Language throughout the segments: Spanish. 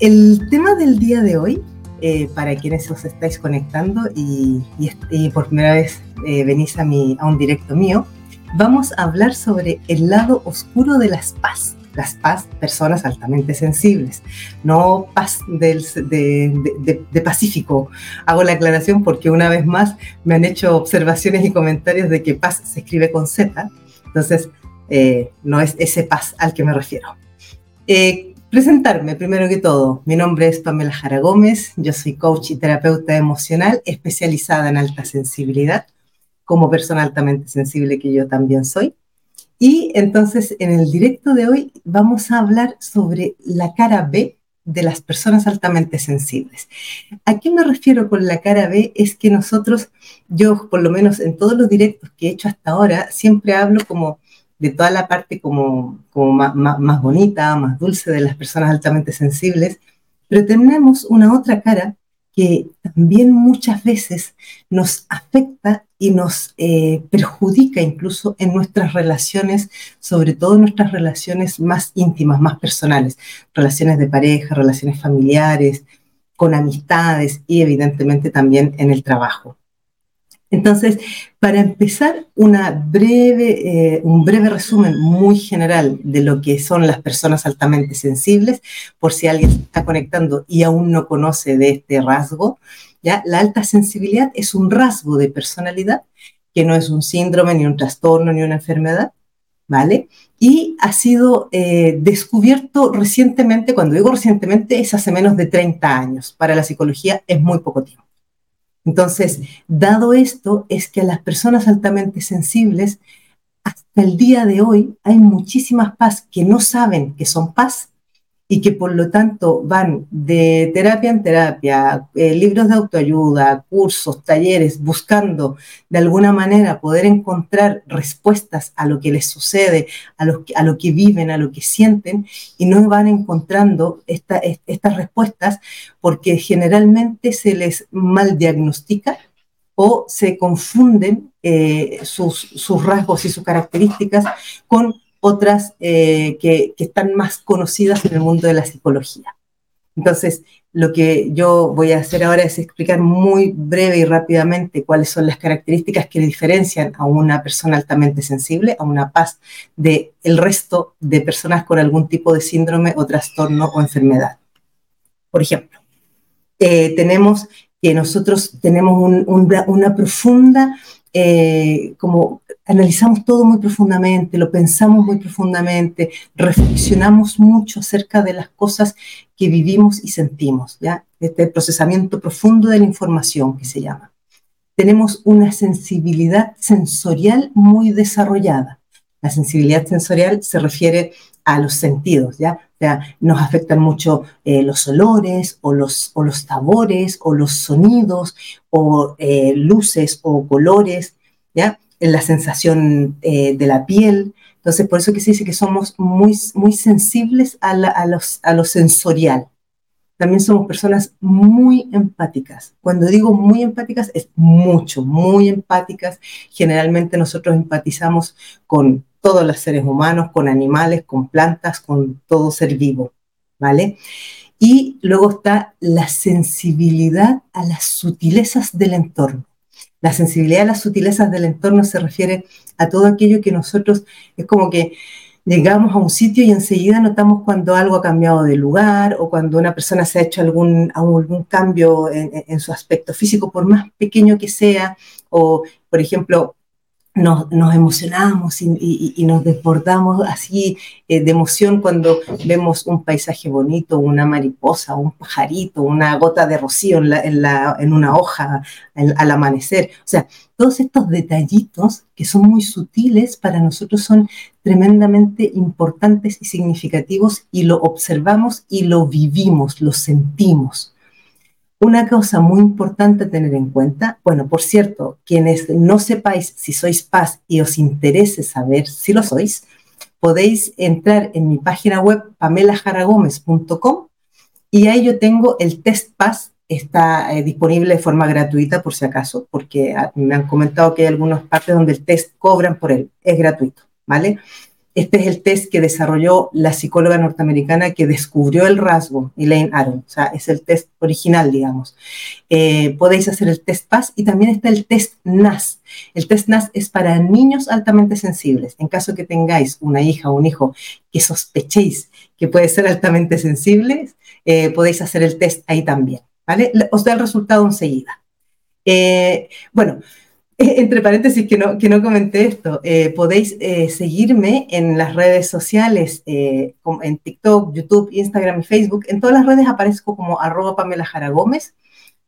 el tema del día de hoy, eh, para quienes os estáis conectando y, por primera vez eh, venís a, mi, un directo mío, vamos a hablar sobre el lado oscuro de las paz. Las paz, personas altamente sensibles, no paz del, de, Pacífico. Hago la aclaración porque una vez más me han hecho observaciones y comentarios de que paz se escribe con Z, entonces eh, no es ese paz al que me refiero. Presentarme primero que todo. Mi nombre es Pamela Jara Gómez, yo soy coach y terapeuta emocional especializada en alta sensibilidad, como persona altamente sensible que yo también soy. Y entonces en el directo de hoy vamos a hablar sobre la cara B de las personas altamente sensibles. ¿A qué me refiero con la cara B? Es que nosotros, yo por lo menos en todos los directos que he hecho hasta ahora, siempre hablo como de toda la parte como, como más, más, bonita, más dulce de las personas altamente sensibles, pero tenemos una otra cara que también muchas veces nos afecta y nos eh, perjudica incluso en nuestras relaciones, sobre todo en nuestras relaciones más íntimas, más personales, relaciones de pareja, relaciones familiares, con amistades y evidentemente también en el trabajo. Entonces, para empezar, breve, eh, un breve resumen muy general de lo que son las personas altamente sensibles, por si alguien está conectando y aún no conoce de este rasgo. ¿ya? La alta sensibilidad es un rasgo de personalidad que no es un síndrome, ni un trastorno, ni una enfermedad, ¿vale? Y ha sido eh, descubierto recientemente, cuando digo recientemente, es hace menos de 30 años. Para la psicología es muy poco tiempo. Entonces, dado esto, es que a las personas altamente sensibles, hasta el día de hoy, hay muchísimas paz que no saben que son paz y que por lo tanto van de terapia en terapia, eh, libros de autoayuda, cursos, talleres, buscando de alguna manera poder encontrar respuestas a lo que les sucede, a lo, a lo que viven, a lo que sienten, y no van encontrando estas respuestas porque generalmente se les mal diagnostica o se confunden eh, sus, sus rasgos y sus características con otras eh, que, están más conocidas en el mundo de la psicología. Entonces, lo que yo voy a hacer ahora es explicar muy breve y rápidamente cuáles son las características que diferencian a una persona altamente sensible, a una paz, de el resto de personas con algún tipo de síndrome o trastorno o enfermedad. Por ejemplo, eh, tenemos que nosotros tenemos una profunda eh, como analizamos todo muy profundamente, lo pensamos muy profundamente, reflexionamos mucho acerca de las cosas que vivimos y sentimos, ¿ya? Este procesamiento profundo de la información que se llama. Tenemos una sensibilidad sensorial muy desarrollada. La sensibilidad sensorial se refiere a los sentidos, ¿ya? O sea, nos afectan mucho eh, los olores o los, o los sabores o los sonidos o eh, luces o colores, ¿ya? La sensación eh, de la piel. Entonces, por eso que se dice que somos muy, muy sensibles a, a, los, a lo sensorial. También somos personas muy empáticas. Cuando digo muy empáticas, es mucho, muy empáticas. Generalmente nosotros empatizamos con todos los seres humanos, con animales, con plantas, con todo ser vivo, ¿vale? Y luego está la sensibilidad a las sutilezas del entorno. La sensibilidad a las sutilezas del entorno se refiere a todo aquello que nosotros, es como que llegamos a un sitio y enseguida notamos cuando algo ha cambiado de lugar o cuando una persona se ha hecho algún, algún cambio en, en su aspecto físico, por más pequeño que sea, o por ejemplo, nos, emocionamos y, nos desbordamos así eh, de emoción cuando vemos un paisaje bonito, una mariposa, un pajarito, una gota de rocío en, la, en, una hoja al amanecer. O sea, todos estos detallitos que son muy sutiles para nosotros son tremendamente importantes y significativos y lo observamos y lo vivimos, lo sentimos. Una cosa muy importante a tener en cuenta, bueno, por cierto, quienes no sepáis si sois paz y os interese saber si lo sois, podéis entrar en mi página web pamelajaragomez.com y ahí yo tengo el test paz, está eh, disponible de forma gratuita por si acaso, porque ah, me han comentado que hay algunas partes donde el test cobran por él, es gratuito, ¿vale? Este es el test que desarrolló la psicóloga norteamericana que descubrió el rasgo, Elaine Aron. O sea, es el test original, digamos. Eh, podéis hacer el test PAS y también está el test NAS. El test NAS es para niños altamente sensibles. En caso que tengáis una hija o un hijo que sospechéis que puede ser altamente sensible, eh, podéis hacer el test ahí también. ¿Vale? Os da el resultado enseguida. Eh, bueno, entre paréntesis que no, que no comenté esto, eh, podéis eh, seguirme en las redes sociales, eh, en TikTok, YouTube, Instagram y Facebook. En todas las redes aparezco como arroba Pamela Jara Gómez.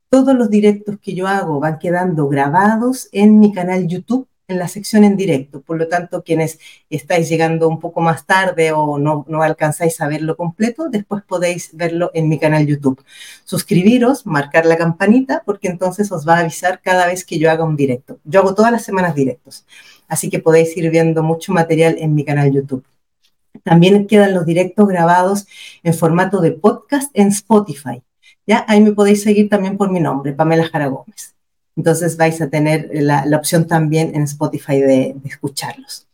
Todos los directos que yo hago van quedando grabados en mi canal YouTube en la sección en directo. Por lo tanto, quienes estáis llegando un poco más tarde o no, no alcanzáis a verlo completo, después podéis verlo en mi canal YouTube. Suscribiros, marcar la campanita, porque entonces os va a avisar cada vez que yo haga un directo. Yo hago todas las semanas directos, así que podéis ir viendo mucho material en mi canal YouTube. También quedan los directos grabados en formato de podcast en Spotify. ¿ya? Ahí me podéis seguir también por mi nombre, Pamela Jara Gómez. Entonces vais a tener la, opción también en Spotify de, de, escucharlos.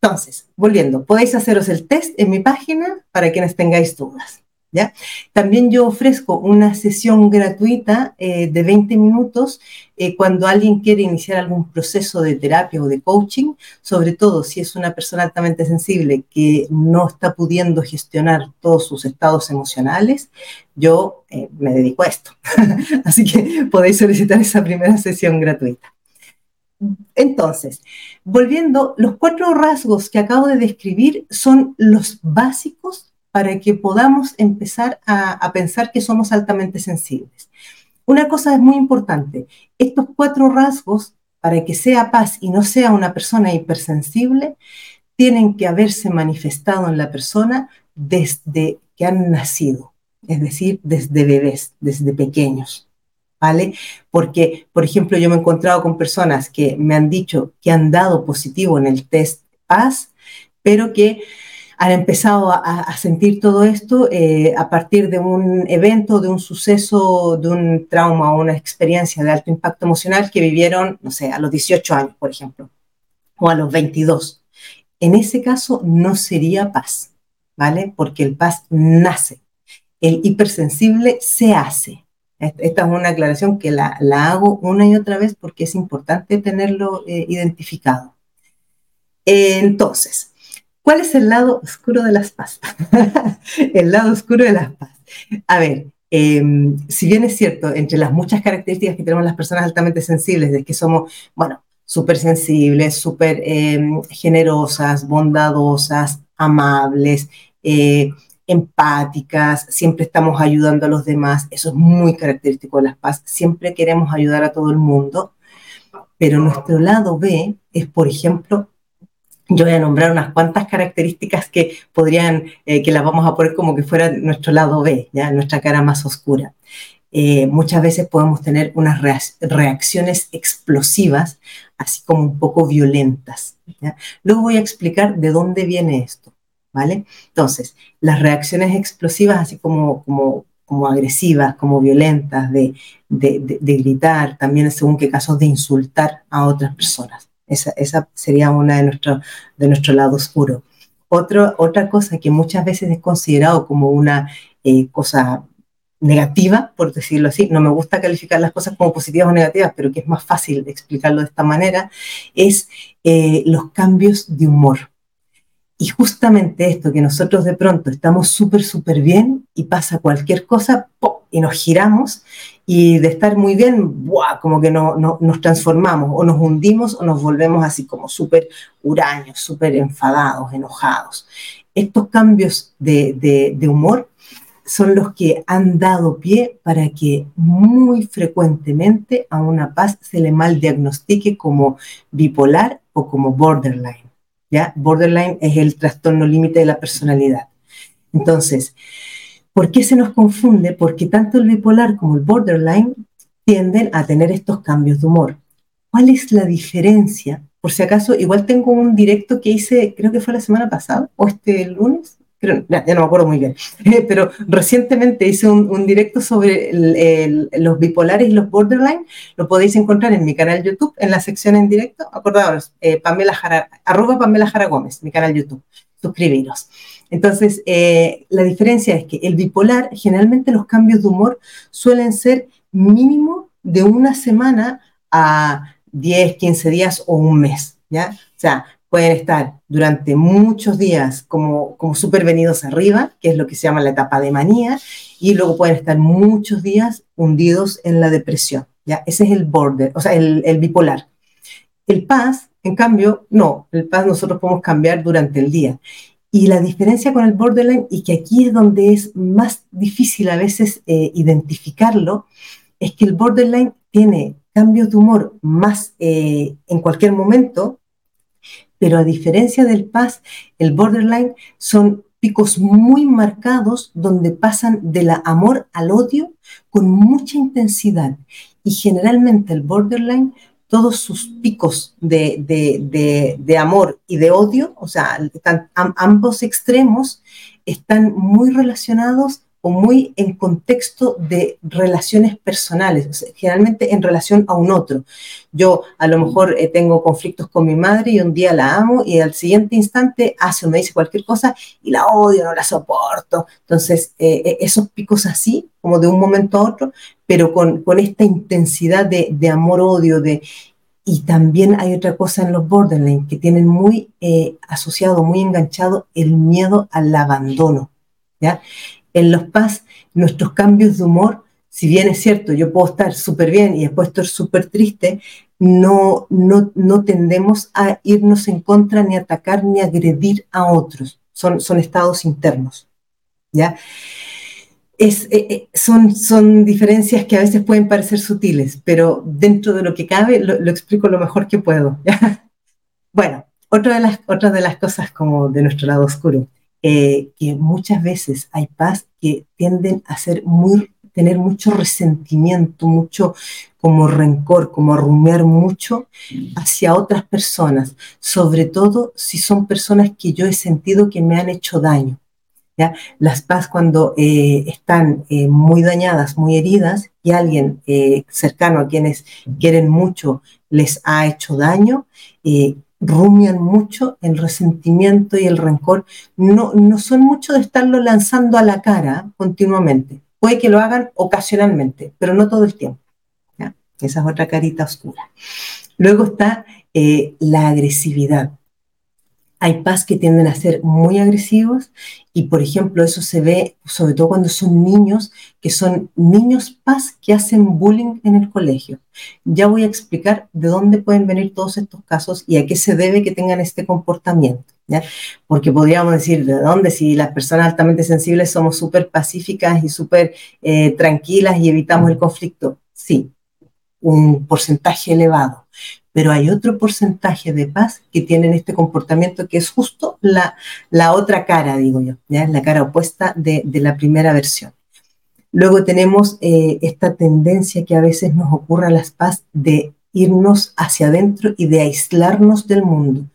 Entonces, volviendo, podéis haceros el test en mi página para quienes tengáis dudas. ¿Ya? También yo ofrezco una sesión gratuita eh, de 20 minutos eh, cuando alguien quiere iniciar algún proceso de terapia o de coaching, sobre todo si es una persona altamente sensible que no está pudiendo gestionar todos sus estados emocionales, yo eh, me dedico a esto. Así que podéis solicitar esa primera sesión gratuita. Entonces, volviendo, los cuatro rasgos que acabo de describir son los básicos para que podamos empezar a, pensar que somos altamente sensibles. Una cosa es muy importante, estos cuatro rasgos, para que sea paz y no sea una persona hipersensible, tienen que haberse manifestado en la persona desde que han nacido, es decir, desde bebés, desde pequeños. ¿Vale? Porque, por ejemplo, yo me he encontrado con personas que me han dicho que han dado positivo en el test paz, pero que han empezado a, sentir todo esto eh, a partir de un evento, de un suceso, de un trauma o una experiencia de alto impacto emocional que vivieron, no sé, a los 18 años, por ejemplo, o a los 22. En ese caso no sería paz, ¿vale? Porque el paz nace. El hipersensible se hace. Esta es una aclaración que la, hago una y otra vez porque es importante tenerlo eh, identificado. Entonces, ¿Cuál es el lado oscuro de las pastas? el lado oscuro de las pastas. A ver, em, si bien es cierto, entre las muchas características que tenemos las personas altamente sensibles, de que somos, bueno, súper sensibles, súper em, generosas, bondadosas, amables, eh, empáticas, siempre estamos ayudando a los demás, eso es muy característico de las paz, siempre queremos ayudar a todo el mundo, pero nuestro lado B es, por ejemplo, yo voy a nombrar unas cuantas características que podrían, eh, que las vamos a poner como que fuera nuestro lado B, ¿ya? nuestra cara más oscura. Eh, muchas veces podemos tener unas reacciones explosivas, así como un poco violentas. Luego voy a explicar de dónde viene esto, ¿vale? Entonces, las reacciones explosivas, así como, como, como agresivas, como violentas, de, de, de gritar, también según qué casos de insultar a otras personas. Esa, sería una de nuestro, de nuestro lado oscuro. otra cosa que muchas veces es considerado como una eh, cosa negativa, por decirlo así, no me gusta calificar las cosas como positivas o negativas, pero que es más fácil explicarlo de esta manera, es eh, los cambios de humor. Y justamente esto, que nosotros de pronto estamos súper, súper bien y pasa cualquier cosa, y nos giramos y de estar muy bien, ¡buah! como que no, nos transformamos o nos hundimos o nos volvemos así como súper huraños, súper enfadados, enojados. Estos cambios de, de humor son los que han dado pie para que muy frecuentemente a una paz se le mal diagnostique como bipolar o como borderline. ¿Ya? Borderline es el trastorno límite de la personalidad. Entonces, ¿Por qué se nos confunde? Porque tanto el bipolar como el borderline tienden a tener estos cambios de humor. ¿Cuál es la diferencia? Por si acaso, igual tengo un directo que hice, creo que fue la semana pasada, o este lunes, creo, ya, no me acuerdo muy bien, pero recientemente hice un, directo sobre los bipolares y los borderline, lo podéis encontrar en mi canal YouTube, en la sección en directo, acordaos, eh, Pamela Jara, arroba Pamela Jara Gómez, mi canal YouTube. suscribiros. Entonces, eh, la diferencia es que el bipolar, generalmente los cambios de humor suelen ser mínimo de una semana a 10, 15 días o un mes, ¿ya? O sea, pueden estar durante muchos días como, como supervenidos arriba, que es lo que se llama la etapa de manía, y luego pueden estar muchos días hundidos en la depresión, ¿ya? Ese es el border, o sea, el, el bipolar. El paz, en cambio, no, el paz nosotros podemos cambiar durante el día. Y la diferencia con el borderline, y que aquí es donde es más difícil a veces eh, identificarlo, es que el borderline tiene cambios de humor más eh, en cualquier momento, pero a diferencia del paz, el borderline son picos muy marcados donde pasan del amor al odio con mucha intensidad. Y generalmente el borderline todos sus picos de, amor y de odio, o sea, ambos extremos están muy relacionados o muy en contexto de relaciones personales, generalmente en relación a un otro. Yo a lo mejor eh, tengo conflictos con mi madre y un día la amo y al siguiente instante hace o me dice cualquier cosa y la odio, no la soporto. Entonces, eh, eh, esos picos así, como de un momento a otro, pero con, esta intensidad de, amor-odio, de, y también hay otra cosa en los borderline que tienen muy asociado, muy enganchado el miedo al abandono. ¿ya? En los PAS, nuestros cambios de humor, si bien es cierto, yo puedo estar súper bien y después estar súper triste, no, no, no tendemos a irnos en contra, ni atacar, ni agredir a otros. Son, son estados internos. ¿ya? Es, eh, eh, son, son diferencias que a veces pueden parecer sutiles, pero dentro de lo que cabe lo, explico lo mejor que puedo. Bueno, otra de, las, otra de las cosas como de nuestro lado oscuro eh, que muchas veces hay paz que tienden a ser muy, tener mucho resentimiento, mucho como rencor, como rumiar mucho hacia otras personas, sobre todo si son personas que yo he sentido que me han hecho daño. ¿ya? Las paz cuando eh, están eh, muy dañadas, muy heridas, y alguien cercano a quienes quieren mucho les ha hecho daño, rumian mucho el resentimiento y el rencor, no, no son mucho de estarlo lanzando a la cara continuamente. Puede que lo hagan ocasionalmente, pero no todo el tiempo. Esa es otra carita oscura. Luego está eh, la agresividad hay paz que tienden a ser muy agresivos y, por ejemplo, eso se ve sobre todo cuando son niños, que son niños paz que hacen bullying en el colegio. Ya voy a explicar de dónde pueden venir todos estos casos y a qué se debe que tengan este comportamiento. ¿ya? Porque podríamos decir, ¿de dónde? Si las personas altamente sensibles somos súper pacíficas y súper eh, tranquilas y evitamos el conflicto. Sí, un porcentaje elevado pero hay otro porcentaje de paz que tienen este comportamiento que es justo la, la otra cara, digo yo, ¿ya? la cara opuesta de, de la primera versión. Luego tenemos eh, esta tendencia que a veces nos ocurre a las paz de irnos hacia adentro y de aislarnos del mundo.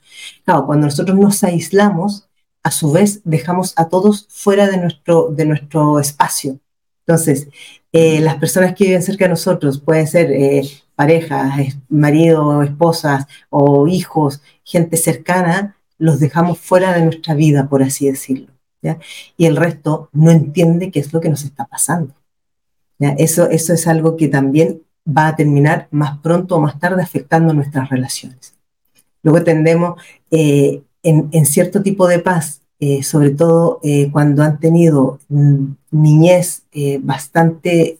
Claro, cuando nosotros nos aislamos, a su vez dejamos a todos fuera de nuestro, de nuestro espacio. Entonces, eh, las personas que viven cerca de nosotros, pueden ser eh, parejas, marido, esposas o hijos, gente cercana, los dejamos fuera de nuestra vida, por así decirlo. Y el resto no entiende qué es lo que nos está pasando. Eso, eso es algo que también va a terminar más pronto o más tarde afectando nuestras relaciones. Luego tendemos eh, en, cierto tipo de paz, eh, sobre todo eh, cuando han tenido mm, niñez bastante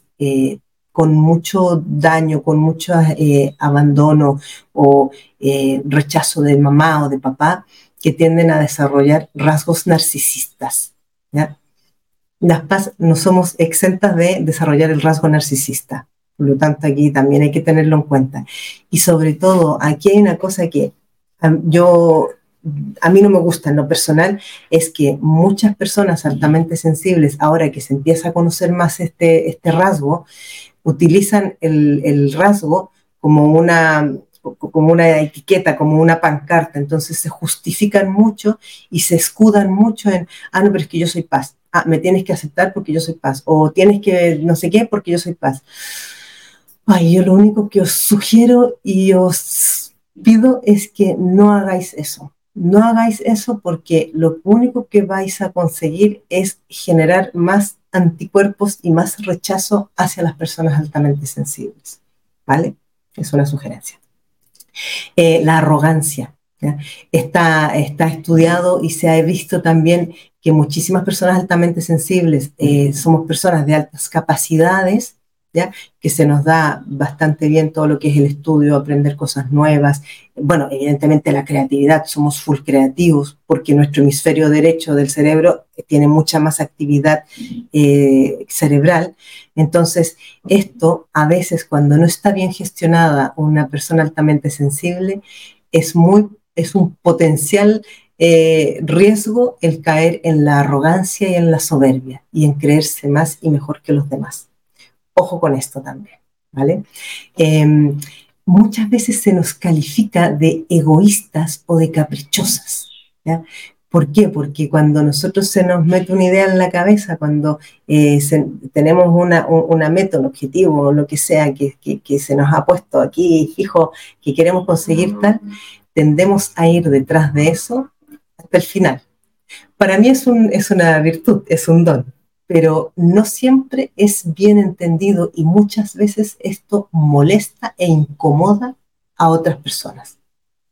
con mucho daño, con mucho eh, abandono o eh, rechazo de mamá o de papá, que tienden a desarrollar rasgos narcisistas. ¿ya? Las PAS no somos exentas de desarrollar el rasgo narcisista. Por lo tanto, aquí también hay que tenerlo en cuenta. Y sobre todo, aquí hay una cosa que yo a mí no me gusta en lo personal es que muchas personas altamente sensibles, ahora que se empieza a conocer más este, este rasgo, utilizan el, rasgo como una, como una etiqueta, como una pancarta, entonces se justifican mucho y se escudan mucho en, ah, no, pero es que yo soy paz, ah, me tienes que aceptar porque yo soy paz, o tienes que no sé qué porque yo soy paz. Ay, yo lo único que os sugiero y os pido es que no hagáis eso, no hagáis eso porque lo único que vais a conseguir es generar más anticuerpos y más rechazo hacia las personas altamente sensibles. ¿Vale? Es una sugerencia. Eh, la arrogancia. Está, está estudiado y se ha visto también que muchísimas personas altamente sensibles eh, somos personas de altas capacidades que se nos da bastante bien todo lo que es el estudio, aprender cosas nuevas. Bueno, evidentemente la creatividad, somos full creativos porque nuestro hemisferio derecho del cerebro tiene mucha más actividad eh, cerebral. Entonces, esto a veces cuando no está bien gestionada una persona altamente sensible, es, muy, es un potencial eh, riesgo el caer en la arrogancia y en la soberbia y en creerse más y mejor que los demás. Ojo con esto también, ¿vale? Em, muchas veces se nos califica de egoístas o de caprichosas. ¿ya? ¿Por qué? Porque cuando nosotros se nos mete una idea en la cabeza, cuando eh, tenemos una, una, meta, un objetivo o lo que sea que, que, se nos ha puesto aquí fijo que queremos conseguir tal, tendemos a ir detrás de eso hasta el final. Para mí es, un, es una virtud, es un don pero no siempre es bien entendido y muchas veces esto molesta e incomoda a otras personas.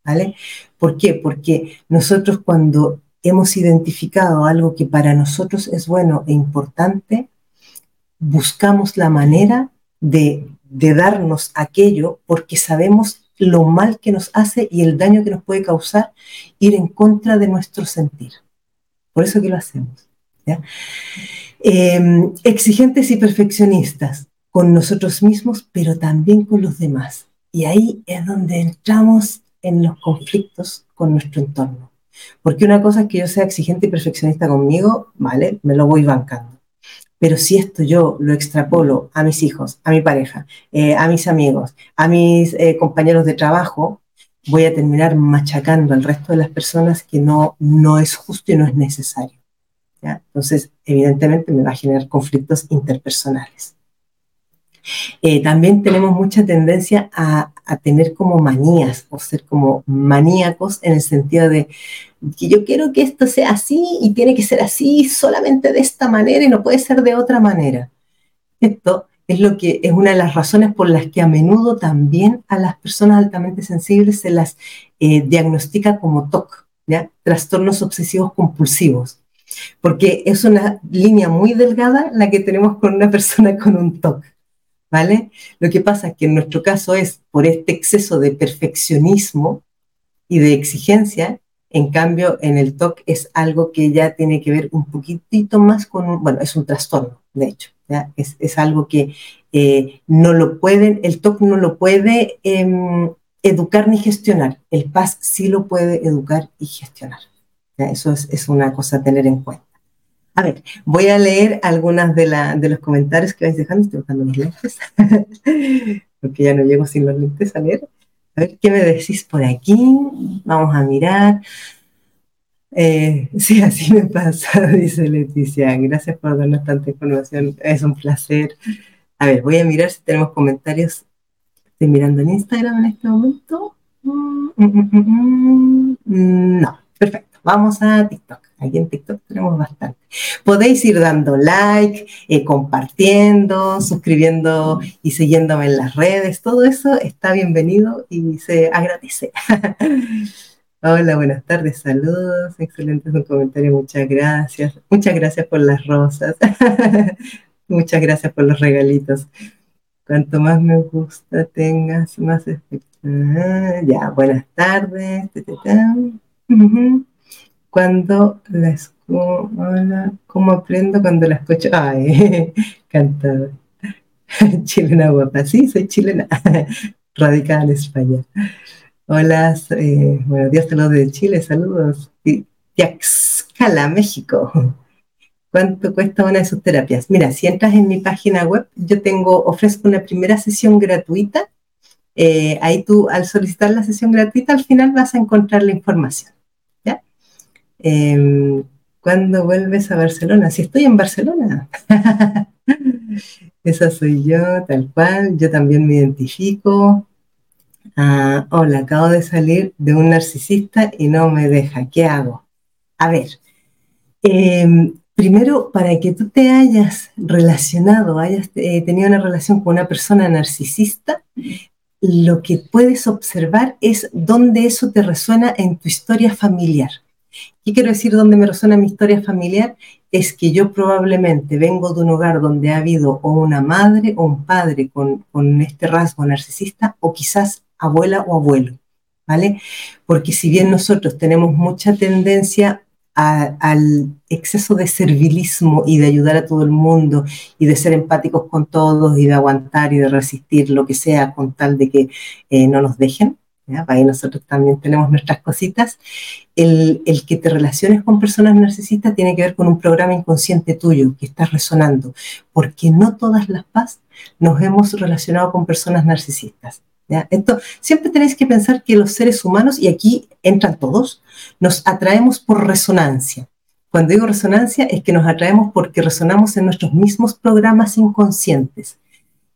¿Vale? ¿Por qué? Porque nosotros cuando hemos identificado algo que para nosotros es bueno e importante, buscamos la manera de, de darnos aquello porque sabemos lo mal que nos hace y el daño que nos puede causar ir en contra de nuestro sentir. Por eso que lo hacemos. ¿ya? Em, exigentes y perfeccionistas con nosotros mismos, pero también con los demás. Y ahí es donde entramos en los conflictos con nuestro entorno. Porque una cosa es que yo sea exigente y perfeccionista conmigo, vale, me lo voy bancando. Pero si esto yo lo extrapolo a mis hijos, a mi pareja, eh, a mis amigos, a mis eh, compañeros de trabajo, voy a terminar machacando al resto de las personas que no, no es justo y no es necesario. Entonces, evidentemente me va a generar conflictos interpersonales. Eh, también tenemos mucha tendencia a, tener como manías o ser como maníacos en el sentido de que yo quiero que esto sea así y tiene que ser así solamente de esta manera y no puede ser de otra manera. Esto es lo que es una de las razones por las que a menudo también a las personas altamente sensibles se las eh, diagnostica como TOC, ¿ya? trastornos obsesivos compulsivos porque es una línea muy delgada la que tenemos con una persona con un TOC, ¿vale? Lo que pasa es que en nuestro caso es por este exceso de perfeccionismo y de exigencia, en cambio en el TOC es algo que ya tiene que ver un poquitito más con, bueno, es un trastorno, de hecho. Es, algo que eh, no lo pueden, el TOC no lo puede em, educar ni gestionar, el PAS sí lo puede educar y gestionar. Eso es, una cosa a tener en cuenta. A ver, voy a leer algunas de, los comentarios que vais dejando. Estoy buscando mis lentes, porque ya no llego sin los lentes a leer. A ver, ¿qué me decís por aquí? Vamos a mirar. Eh, sí, así me pasa, dice Leticia. Gracias por darnos tanta información. Es un placer. A ver, voy a mirar si tenemos comentarios. Estoy mirando en Instagram en este momento. Mm, mm, mm, no, perfecto. Vamos a TikTok. Aquí en TikTok tenemos bastante. Podéis ir dando like, eh, compartiendo, suscribiendo y siguiéndome en las redes. Todo eso está bienvenido y se agradece. Hola, buenas tardes, saludos, excelentes un comentario, muchas gracias. Muchas gracias por las rosas. muchas gracias por los regalitos. Cuanto más me gusta tengas, más. Ah, ya, buenas tardes cuando la escucho, ¿cómo aprendo cuando la escucho? Ay, cantado. chilena guapa, sí, soy chilena, radicada en España. Hola, eh, buenos días, saludos de Chile, saludos. Yaxcala, México. ¿Cuánto cuesta una de sus terapias? Mira, si entras en mi página web, yo tengo, ofrezco una primera sesión gratuita. Eh, ahí tú, al solicitar la sesión gratuita, al final vas a encontrar la información. Em, ¿Cuándo vuelves a Barcelona? Si estoy en Barcelona. Esa soy yo, tal cual. Yo también me identifico. Ah, hola, acabo de salir de un narcisista y no me deja. ¿Qué hago? A ver, em, primero, para que tú te hayas relacionado, hayas eh, tenido una relación con una persona narcisista, lo que puedes observar es dónde eso te resuena en tu historia familiar. ¿Qué quiero decir dónde me resuena mi historia familiar? Es que yo probablemente vengo de un hogar donde ha habido o una madre o un padre con, con este rasgo narcisista o quizás abuela o abuelo, ¿vale? Porque si bien nosotros tenemos mucha tendencia al exceso de servilismo y de ayudar a todo el mundo y de ser empáticos con todos y de aguantar y de resistir lo que sea con tal de que eh, no nos dejen. Ahí nosotros también tenemos nuestras cositas. El, el, que te relaciones con personas narcisistas tiene que ver con un programa inconsciente tuyo que está resonando, porque no todas las paz nos hemos relacionado con personas narcisistas. Esto, siempre tenéis que pensar que los seres humanos, y aquí entran todos, nos atraemos por resonancia. Cuando digo resonancia es que nos atraemos porque resonamos en nuestros mismos programas inconscientes.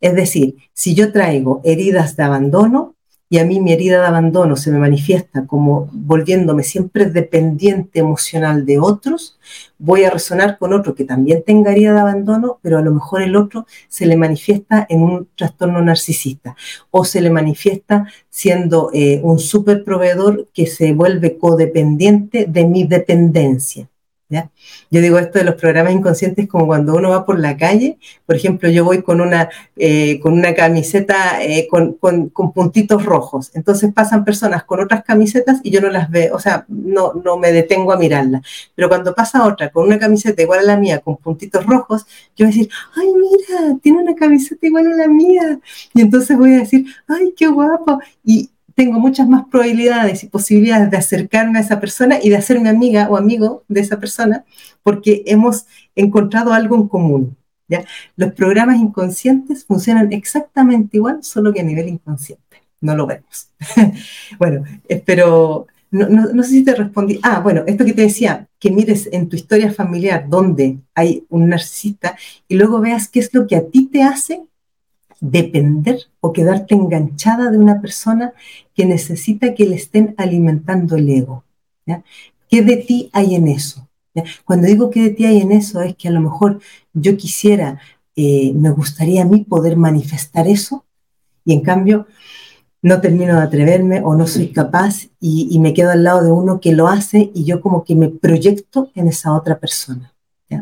Es decir, si yo traigo heridas de abandono, y a mí mi herida de abandono se me manifiesta como volviéndome siempre dependiente emocional de otros, voy a resonar con otro que también tenga herida de abandono, pero a lo mejor el otro se le manifiesta en un trastorno narcisista o se le manifiesta siendo eh, un super proveedor que se vuelve codependiente de mi dependencia. Yo digo esto de los programas inconscientes como cuando uno va por la calle, por ejemplo, yo voy con una, eh, con una camiseta eh, con, con, puntitos rojos, entonces pasan personas con otras camisetas y yo no las veo, o sea, no, no me detengo a mirarla, pero cuando pasa otra con una camiseta igual a la mía, con puntitos rojos, yo voy a decir, ay, mira, tiene una camiseta igual a la mía, y entonces voy a decir, ay, qué guapo, y, tengo muchas más probabilidades y posibilidades de acercarme a esa persona y de hacerme amiga o amigo de esa persona porque hemos encontrado algo en común. ¿ya? Los programas inconscientes funcionan exactamente igual, solo que a nivel inconsciente. No lo vemos. bueno, espero... No, no, sé si te respondí. Ah, bueno, esto que te decía, que mires en tu historia familiar donde hay un narcisista y luego veas qué es lo que a ti te hace depender o quedarte enganchada de una persona que necesita que le estén alimentando el ego. ¿Qué de ti hay en eso? Cuando digo que de ti hay en eso es que a lo mejor yo quisiera, eh, me gustaría a mí poder manifestar eso y en cambio no termino de atreverme o no soy capaz y me quedo al lado de uno que lo hace y yo como que me proyecto en esa otra persona.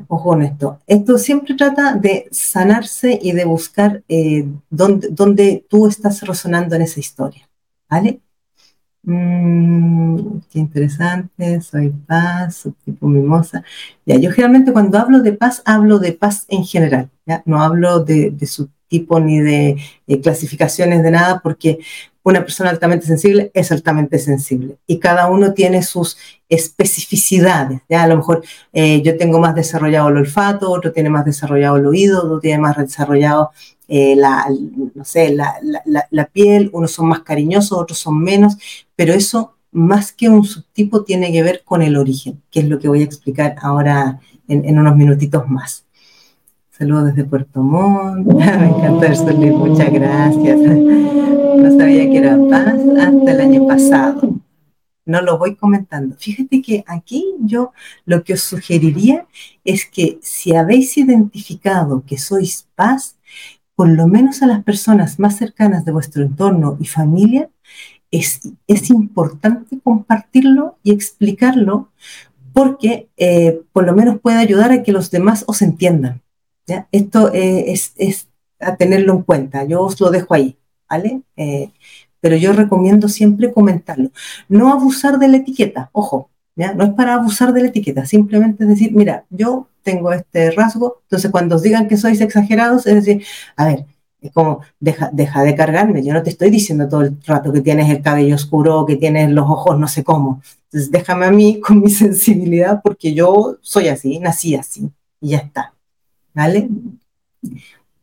Ojo con esto. Esto siempre trata de sanarse y de buscar eh, dónde, tú estás resonando en esa historia. ¿Vale? Mm, qué interesante, soy paz, tipo mimosa. Ya, yo generalmente cuando hablo de paz, hablo de paz en general, no hablo de, de su ni de eh, clasificaciones de nada, porque una persona altamente sensible es altamente sensible y cada uno tiene sus especificidades. ¿ya? A lo mejor eh, yo tengo más desarrollado el olfato, otro tiene más desarrollado el oído, otro tiene más desarrollado eh, la, no sé, la, la, piel, unos son más cariñosos, otros son menos, pero eso más que un subtipo tiene que ver con el origen, que es lo que voy a explicar ahora en, en unos minutitos más. Saludos desde Puerto Montt. Me encanta el muchas gracias. No sabía que era paz hasta el año pasado. No lo voy comentando. Fíjate que aquí yo lo que os sugeriría es que si habéis identificado que sois paz, por lo menos a las personas más cercanas de vuestro entorno y familia, es, es importante compartirlo y explicarlo porque eh, por lo menos puede ayudar a que los demás os entiendan. Esto eh, es, a tenerlo en cuenta, yo os lo dejo ahí, ¿vale? Eh, pero yo recomiendo siempre comentarlo. No abusar de la etiqueta, ojo, ¿ya? No es para abusar de la etiqueta, simplemente es decir, mira, yo tengo este rasgo, entonces cuando os digan que sois exagerados, es decir, a ver, es como, deja, deja de cargarme, yo no te estoy diciendo todo el rato que tienes el cabello oscuro, que tienes los ojos no sé cómo. Entonces déjame a mí con mi sensibilidad porque yo soy así, nací así y ya está. ¿Vale?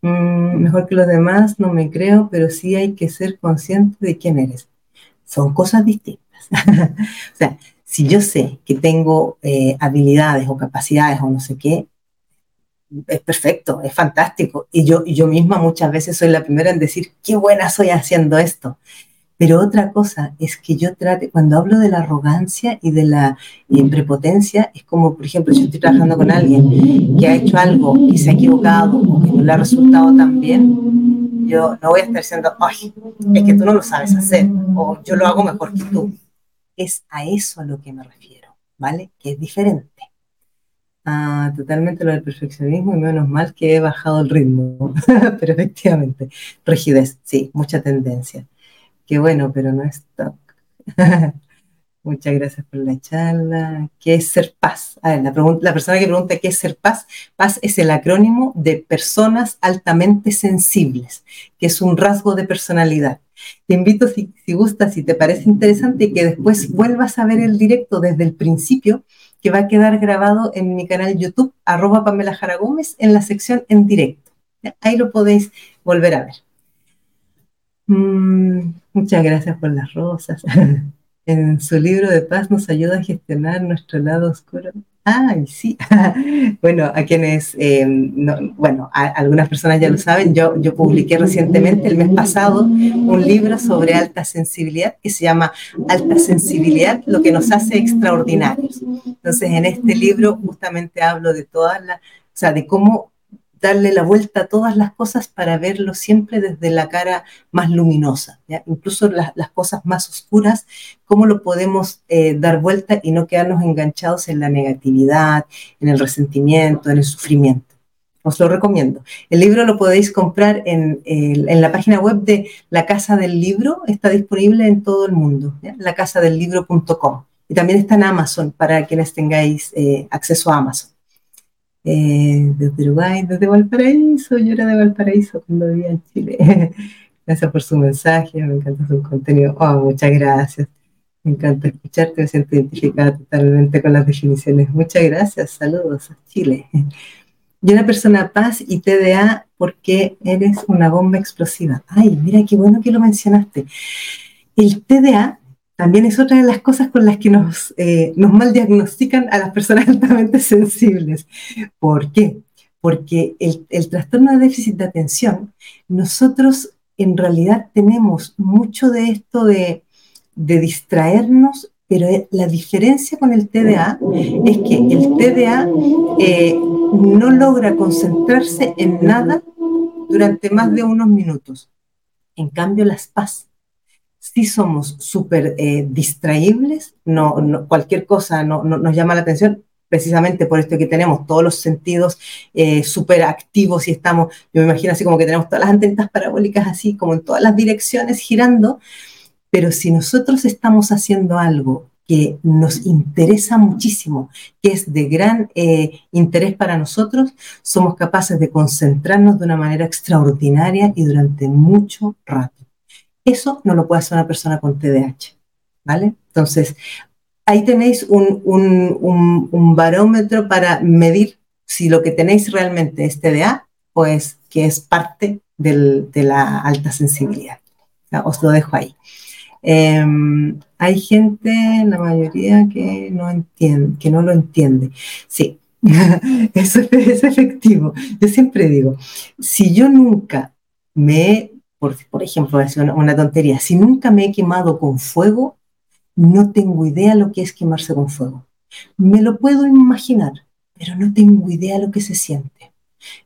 Mm, mejor que los demás, no me creo, pero sí hay que ser consciente de quién eres. Son cosas distintas. o sea, si yo sé que tengo eh, habilidades o capacidades o no sé qué, es perfecto, es fantástico. Y yo, y yo misma muchas veces soy la primera en decir, qué buena soy haciendo esto. Pero otra cosa es que yo trate, cuando hablo de la arrogancia y de la eh, prepotencia, es como, por ejemplo, yo estoy trabajando con alguien que ha hecho algo y se ha equivocado o que no le ha resultado tan bien, yo no voy a estar diciendo, ay, es que tú no lo sabes hacer o yo lo hago mejor que tú. Es a eso a lo que me refiero, ¿vale? Que es diferente. Ah, totalmente lo del perfeccionismo y menos mal que he bajado el ritmo, pero efectivamente, rigidez, sí, mucha tendencia. Qué bueno, pero no es top. Muchas gracias por la charla. ¿Qué es ser paz? A ver, la, la, persona que pregunta qué es ser paz, paz es el acrónimo de personas altamente sensibles, que es un rasgo de personalidad. Te invito, si, si gustas, si te parece interesante, que después vuelvas a ver el directo desde el principio, que va a quedar grabado en mi canal YouTube, arroba Pamela Jara Gómez, en la sección en directo. Ahí lo podéis volver a ver. Mm, muchas gracias por las rosas. en su libro de paz nos ayuda a gestionar nuestro lado oscuro. Ay, sí. bueno, a quienes, eh, bueno, algunas personas ya lo saben, yo, yo publiqué recientemente, el mes pasado, un libro sobre alta sensibilidad que se llama Alta sensibilidad, lo que nos hace extraordinarios. Entonces, en este libro justamente hablo de todas las, o sea, de cómo darle la vuelta a todas las cosas para verlo siempre desde la cara más luminosa, incluso las, cosas más oscuras, cómo lo podemos eh, dar vuelta y no quedarnos enganchados en la negatividad, en el resentimiento, en el sufrimiento. Os lo recomiendo. El libro lo podéis comprar en, la página web de La Casa del Libro, está disponible en todo el mundo, lacasadelibro.com. Y también está en Amazon para quienes tengáis eh, acceso a Amazon. Eh, desde Uruguay, desde Valparaíso, yo era de Valparaíso cuando vivía en Chile. gracias por su mensaje, me encanta su contenido. Oh, muchas gracias. Me encanta escucharte, me siento identificada totalmente con las definiciones. Muchas gracias, saludos a Chile. Y una persona paz y TDA porque eres una bomba explosiva. Ay, mira qué bueno que lo mencionaste. El TDA también es otra de las cosas con las que nos, eh, nos mal diagnostican a las personas altamente sensibles. ¿Por qué? Porque el, trastorno de déficit de atención, nosotros en realidad tenemos mucho de esto de, distraernos, pero la diferencia con el TDA es que el TDA eh, no logra concentrarse en nada durante más de unos minutos. En cambio, las PAS si somos súper eh, distraíbles, cualquier cosa no, nos llama la atención, precisamente por esto que tenemos todos los sentidos eh, súper activos y estamos, yo me imagino así como que tenemos todas las antenas parabólicas así, como en todas las direcciones girando, pero si nosotros estamos haciendo algo que nos interesa muchísimo, que es de gran eh, interés para nosotros, somos capaces de concentrarnos de una manera extraordinaria y durante mucho rato. Eso no lo puede hacer una persona con TDAH, ¿vale? Entonces, ahí tenéis un, barómetro para medir si lo que tenéis realmente es TDA o es que es parte de la alta sensibilidad. os lo dejo ahí. Em, hay gente, la mayoría, que no entiende, que no lo entiende. Sí, eso es efectivo. Yo siempre digo, si yo nunca me he por, ejemplo, es una, una, tontería, si nunca me he quemado con fuego, no tengo idea lo que es quemarse con fuego. Me lo puedo imaginar, pero no tengo idea lo que se siente.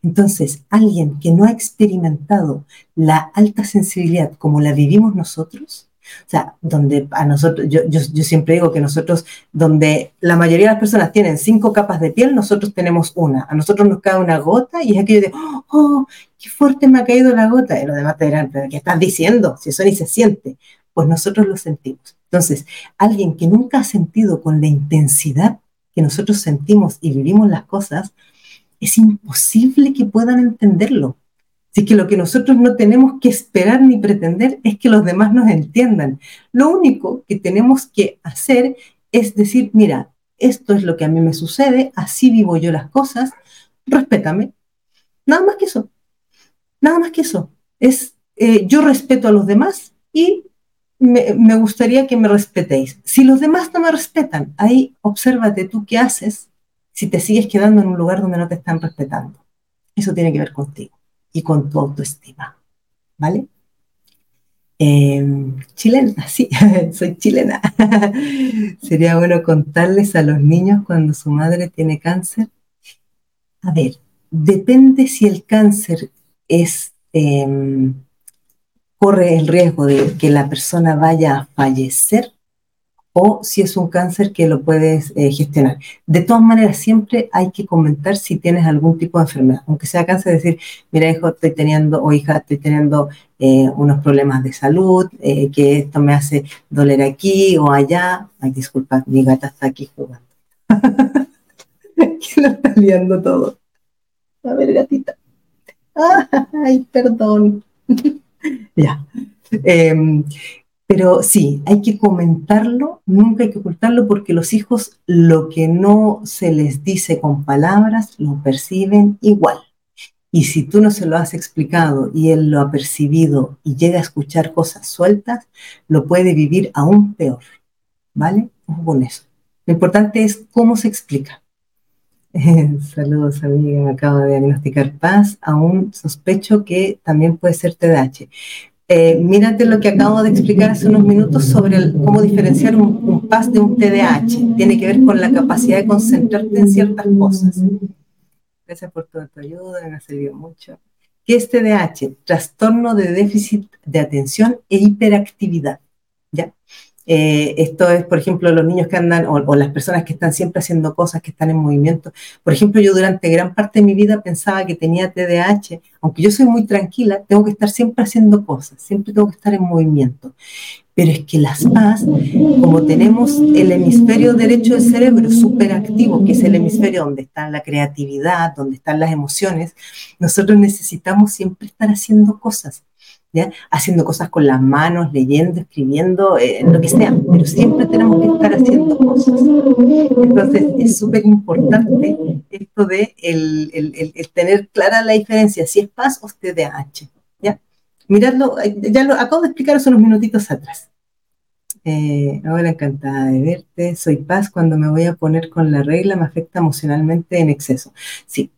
Entonces, alguien que no ha experimentado la alta sensibilidad como la vivimos nosotros, o sea, donde a nosotros, yo, yo, siempre digo que nosotros, donde la mayoría de las personas tienen cinco capas de piel, nosotros tenemos una. A nosotros nos cae una gota y es aquello de, oh, qué fuerte me ha caído la gota. Y los demás te dirán, ¿pero qué estás diciendo? Si eso ni se siente. Pues nosotros lo sentimos. Entonces, alguien que nunca ha sentido con la intensidad que nosotros sentimos y vivimos las cosas, es imposible que puedan entenderlo. Así que lo que nosotros no tenemos que esperar ni pretender es que los demás nos entiendan. Lo único que tenemos que hacer es decir, mira, esto es lo que a mí me sucede, así vivo yo las cosas, respétame. Nada más que eso. Nada más que eso. Es eh, yo respeto a los demás y me, me, gustaría que me respetéis. Si los demás no me respetan, ahí obsérvate tú qué haces si te sigues quedando en un lugar donde no te están respetando. Eso tiene que ver contigo y con tu autoestima. ¿Vale? Em, chilena, sí, soy chilena. Sería bueno contarles a los niños cuando su madre tiene cáncer. A ver, depende si el cáncer es, em, corre el riesgo de que la persona vaya a fallecer o si es un cáncer que lo puedes eh, gestionar. De todas maneras, siempre hay que comentar si tienes algún tipo de enfermedad, aunque sea cáncer, decir, mira, hijo, estoy teniendo, o hija, estoy teniendo eh, unos problemas de salud, eh, que esto me hace doler aquí o allá. Ay, disculpa, mi gata está aquí jugando. que lo está liando todo. A ver, gatita. Ay, perdón. ya. Pero sí, hay que comentarlo, nunca hay que ocultarlo porque los hijos lo que no se les dice con palabras lo perciben igual. Y si tú no se lo has explicado y él lo ha percibido y llega a escuchar cosas sueltas, lo puede vivir aún peor. ¿Vale? Ojo con eso. Lo importante es cómo se explica. Saludos, amiga. Me acabo de diagnosticar paz. Aún sospecho que también puede ser TDAH. Eh, mírate lo que acabo de explicar hace unos minutos sobre cómo diferenciar un, un, PAS de un TDAH. Tiene que ver con la capacidad de concentrarte en ciertas cosas. Gracias por toda tu ayuda, me ha servido mucho. ¿Qué es TDAH? Trastorno de déficit de atención e hiperactividad. ¿ya? Eh, esto es, por ejemplo, los niños que andan o, las personas que están siempre haciendo cosas, que están en movimiento. Por ejemplo, yo durante gran parte de mi vida pensaba que tenía TDAH, aunque yo soy muy tranquila, tengo que estar siempre haciendo cosas, siempre tengo que estar en movimiento. Pero es que las PAS, como tenemos el hemisferio derecho del cerebro súper activo, que es el hemisferio donde está la creatividad, donde están las emociones, nosotros necesitamos siempre estar haciendo cosas haciendo cosas con las manos, leyendo, escribiendo, eh, lo que sea, pero siempre tenemos que estar haciendo cosas. Entonces es súper importante esto de el, el, tener clara la diferencia, si es paz o TDAH. ¿ya? Miradlo, ya lo acabo de explicar hace unos minutitos atrás. Eh, hola, encantada de verte. Soy paz. Cuando me voy a poner con la regla me afecta emocionalmente en exceso. Sí,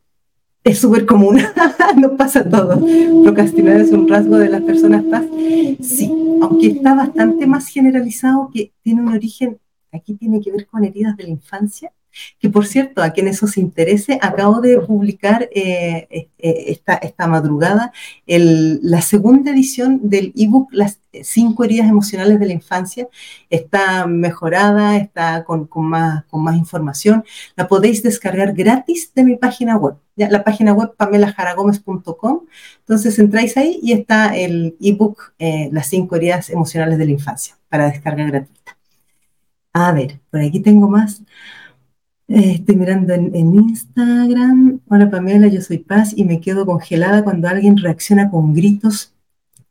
es súper común, nos pasa todo. Procrastinar es un rasgo de las personas paz. Sí, aunque está bastante más generalizado que tiene un origen, aquí tiene que ver con heridas de la infancia, que por cierto, a quienes os interese, acabo de publicar eh, eh, eh, esta, madrugada la segunda edición del ebook Las cinco heridas emocionales de la infancia. Está mejorada, está con, más, con más información. La podéis descargar gratis de mi página web. Ya, la página web pamelajaragomez.com. Entonces entráis ahí y está el ebook Las cinco heridas emocionales de la infancia para descarga gratuita. A ver, por aquí tengo más. Estoy mirando en, Instagram. Hola Pamela, yo soy Paz y me quedo congelada cuando alguien reacciona con gritos,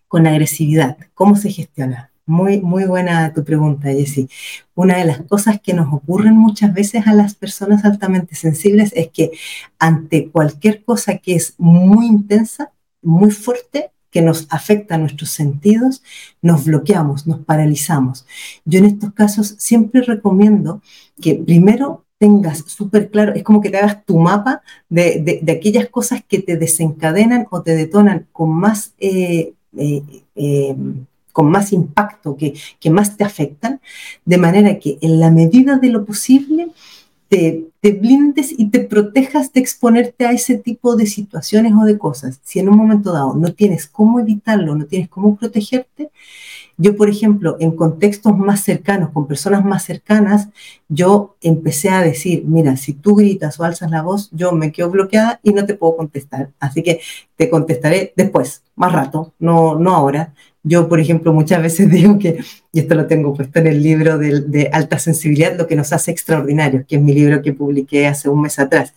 con agresividad. ¿Cómo se gestiona? Muy, muy buena tu pregunta, Jessie. Una de las cosas que nos ocurren muchas veces a las personas altamente sensibles es que ante cualquier cosa que es muy intensa, muy fuerte, que nos afecta a nuestros sentidos, nos bloqueamos, nos paralizamos. Yo en estos casos siempre recomiendo que primero tengas súper claro, es como que te hagas tu mapa de, aquellas cosas que te desencadenan o te detonan con más, eh, eh, eh, con más impacto, que, que, más te afectan, de manera que en la medida de lo posible te, te blindes y te protejas de exponerte a ese tipo de situaciones o de cosas. Si en un momento dado no tienes cómo evitarlo, no tienes cómo protegerte, yo, por ejemplo, en contextos más cercanos, con personas más cercanas, yo empecé a decir, mira, si tú gritas o alzas la voz, yo me quedo bloqueada y no te puedo contestar. Así que te contestaré después, más rato, no, no ahora. Yo, por ejemplo, muchas veces digo que, y esto lo tengo puesto en el libro de, de alta sensibilidad, lo que nos hace extraordinarios, que es mi libro que publiqué hace un mes atrás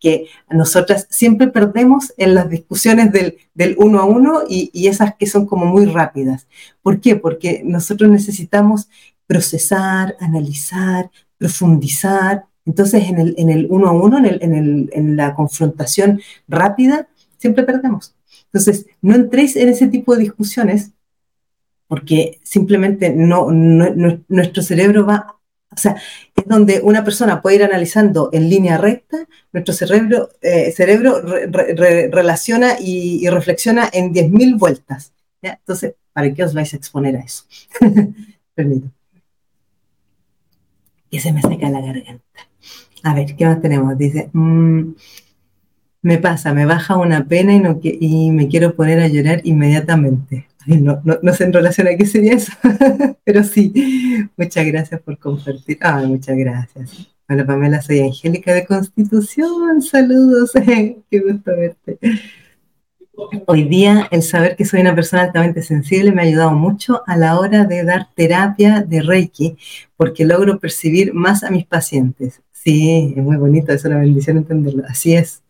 que nosotras siempre perdemos en las discusiones del, uno a uno y, esas que son como muy rápidas. ¿Por qué? Porque nosotros necesitamos procesar, analizar, profundizar. Entonces, en el, en el uno a uno, en, el, en, el, en la confrontación rápida, siempre perdemos. Entonces, no entréis en ese tipo de discusiones porque simplemente no, nuestro cerebro va o sea, es donde una persona puede ir analizando en línea recta, nuestro cerebro, eh, cerebro relaciona y, reflexiona en 10.000 vueltas. Entonces, ¿para qué os vais a exponer a eso? Permito. Que se me seca la garganta. A ver, ¿qué más tenemos? Dice, mm, me pasa, me baja una pena y, no, y me quiero poner a llorar inmediatamente. No, no, sé en relación a qué sería eso, pero sí, muchas gracias por compartir. Ah, muchas gracias. Hola Pamela, soy Angélica de Constitución, saludos, qué gusto verte. Hoy día el saber que soy una persona altamente sensible me ha ayudado mucho a la hora de dar terapia de Reiki, porque logro percibir más a mis pacientes. Sí, es muy bonito, es una bendición entenderlo, así es.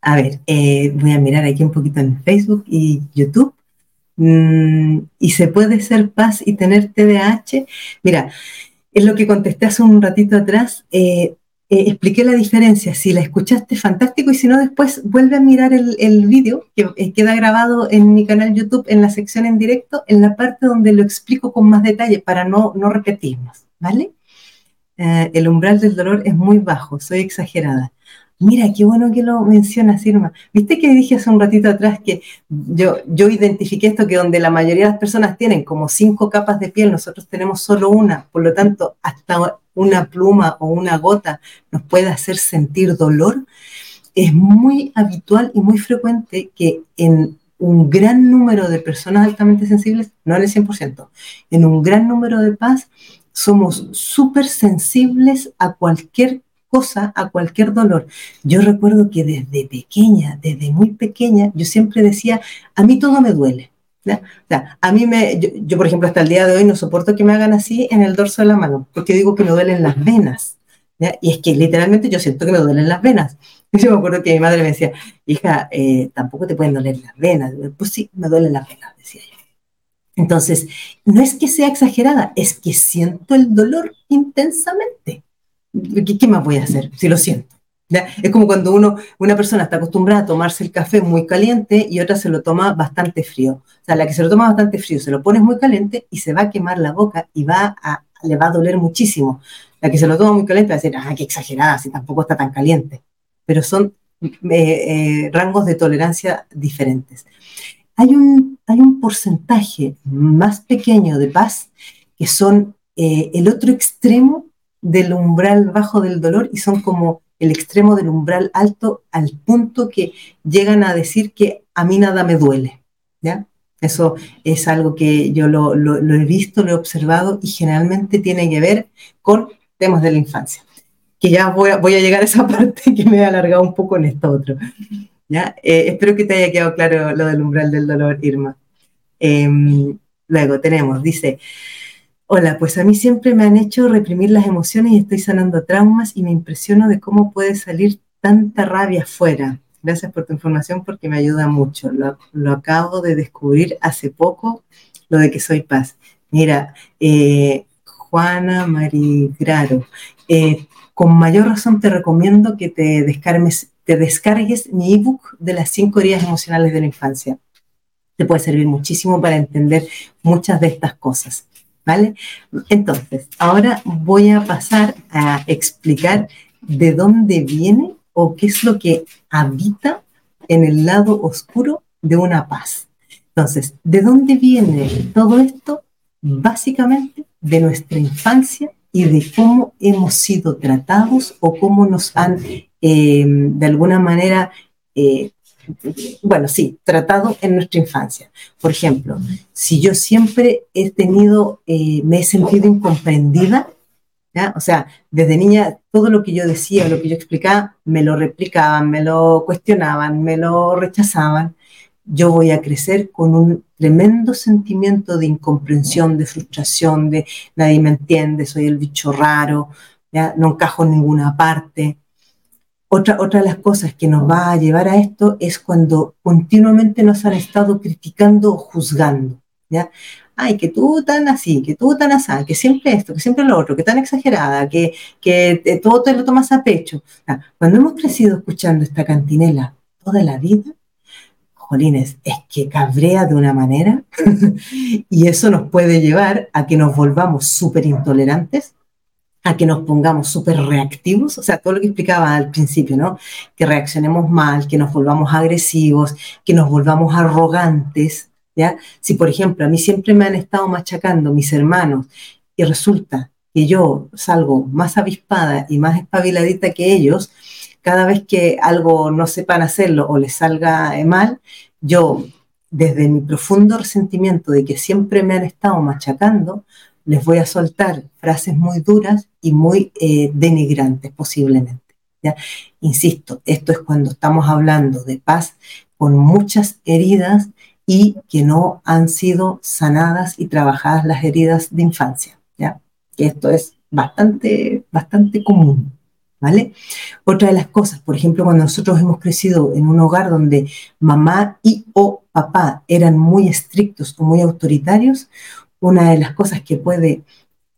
A ver, eh, voy a mirar aquí un poquito en Facebook y YouTube. Mm, ¿Y se puede ser paz y tener TDAH? Mira, es lo que contesté hace un ratito atrás. Eh, eh, expliqué la diferencia. Si la escuchaste, fantástico. Y si no, después vuelve a mirar el, el vídeo que queda grabado en mi canal YouTube, en la sección en directo, en la parte donde lo explico con más detalle para no, no repetirnos. ¿Vale? el umbral del dolor es muy bajo, soy exagerada. Mira, qué bueno que lo mencionas, Irma. Viste que dije hace un ratito atrás que yo, yo identifiqué esto que donde la mayoría de las personas tienen como cinco capas de piel, nosotros tenemos solo una, por lo tanto, hasta una pluma o una gota nos puede hacer sentir dolor. Es muy habitual y muy frecuente que en un gran número de personas altamente sensibles, no en el 100%, en un gran número de paz, somos súper sensibles a cualquier cosa, a cualquier dolor. Yo recuerdo que desde pequeña, desde muy pequeña, yo siempre decía, a mí todo me duele. O sea, a mí me, yo, por ejemplo, hasta el día de hoy no soporto que me hagan así en el dorso de la mano, porque digo que me duelen las venas. Y es que literalmente yo siento que me duelen las venas. Yo me acuerdo que mi madre me decía, hija, eh, tampoco te pueden doler las venas. Pues sí, me duelen las venas, decía yo. Entonces, no es que sea exagerada, es que siento el dolor intensamente. ¿Qué, más voy a hacer si lo siento? Es como cuando uno, una persona está acostumbrada a tomarse el café muy caliente y otra se lo toma bastante frío. O sea, la que se lo toma bastante frío se lo pones muy caliente y se va a quemar la boca y va a, le va a doler muchísimo. La que se lo toma muy caliente va a decir, ah, qué exagerada, si tampoco está tan caliente. Pero son eh, eh, rangos de tolerancia diferentes. Hay un, hay un porcentaje más pequeño de paz que son eh, el otro extremo del umbral bajo del dolor y son como el extremo del umbral alto al punto que llegan a decir que a mí nada me duele. ¿ya? Eso es algo que yo lo, he visto, lo he observado y generalmente tiene que ver con temas de la infancia. Que ya voy a, voy a llegar a esa parte que me he alargado un poco en esto otro. ¿ya? Eh, espero que te haya quedado claro lo del umbral del dolor, Irma. Em, luego tenemos, dice, Hola, pues a mí siempre me han hecho reprimir las emociones y estoy sanando traumas y me impresiono de cómo puede salir tanta rabia afuera. Gracias por tu información porque me ayuda mucho. Lo, acabo de descubrir hace poco, lo de que soy paz. Mira, eh, Juana Marigraro, eh, con mayor razón te recomiendo que te descargues, te descargues mi ebook de las cinco heridas emocionales de la infancia. Te puede servir muchísimo para entender muchas de estas cosas. ¿Vale? Entonces, ahora voy a pasar a explicar de dónde viene o qué es lo que habita en el lado oscuro de una paz. Entonces, ¿de dónde viene todo esto? Básicamente de nuestra infancia y de cómo hemos sido tratados o cómo nos han, eh, de alguna manera, eh, bueno, sí, tratado en nuestra infancia. Por ejemplo, si yo siempre he tenido, eh, me he sentido incomprendida, ¿ya? o sea, desde niña todo lo que yo decía, lo que yo explicaba, me lo replicaban, me lo cuestionaban, me lo rechazaban, yo voy a crecer con un tremendo sentimiento de incomprensión, de frustración, de nadie me entiende, soy el bicho raro, no encajo en ninguna parte. Otra, otra de las cosas que nos va a llevar a esto es cuando continuamente nos han estado criticando o juzgando. ¿ya? Ay, que tú tan así, que tú tan así, que siempre esto, que siempre lo otro, que tan exagerada, que, que todo te lo tomas a pecho. Cuando hemos crecido escuchando esta cantinela toda la vida, jolines, es que cabrea de una manera y eso nos puede llevar a que nos volvamos súper intolerantes a que nos pongamos súper reactivos, o sea, todo lo que explicaba al principio, ¿no? Que reaccionemos mal, que nos volvamos agresivos, que nos volvamos arrogantes, ¿ya? Si, por ejemplo, a mí siempre me han estado machacando mis hermanos y resulta que yo salgo más avispada y más espabiladita que ellos, cada vez que algo no sepan hacerlo o les salga mal, yo, desde mi profundo resentimiento de que siempre me han estado machacando, les voy a soltar frases muy duras y muy eh, denigrantes posiblemente. ¿ya? Insisto, esto es cuando estamos hablando de paz con muchas heridas y que no han sido sanadas y trabajadas las heridas de infancia, ¿ya? Que esto es bastante, bastante común, ¿vale? Otra de las cosas, por ejemplo, cuando nosotros hemos crecido en un hogar donde mamá y o papá eran muy estrictos o muy autoritarios, una de las cosas que puede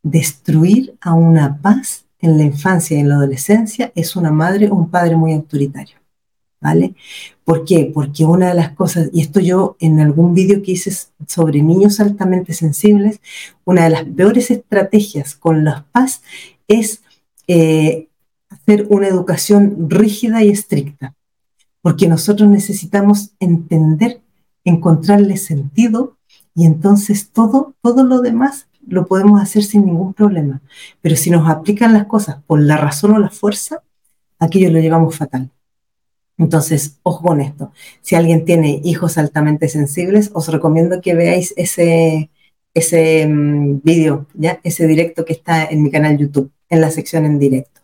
destruir a una paz en la infancia y en la adolescencia es una madre o un padre muy autoritario. ¿Vale? ¿Por qué? Porque una de las cosas, y esto yo en algún vídeo que hice sobre niños altamente sensibles, una de las peores estrategias con los PAS es eh, hacer una educación rígida y estricta, porque nosotros necesitamos entender, encontrarle sentido y entonces todo, todo lo demás lo podemos hacer sin ningún problema. Pero si nos aplican las cosas por la razón o la fuerza, aquello lo llevamos fatal. Entonces, ojo con esto. Si alguien tiene hijos altamente sensibles, os recomiendo que veáis ese, ese mm, vídeo, ese directo que está en mi canal YouTube, en la sección en directo.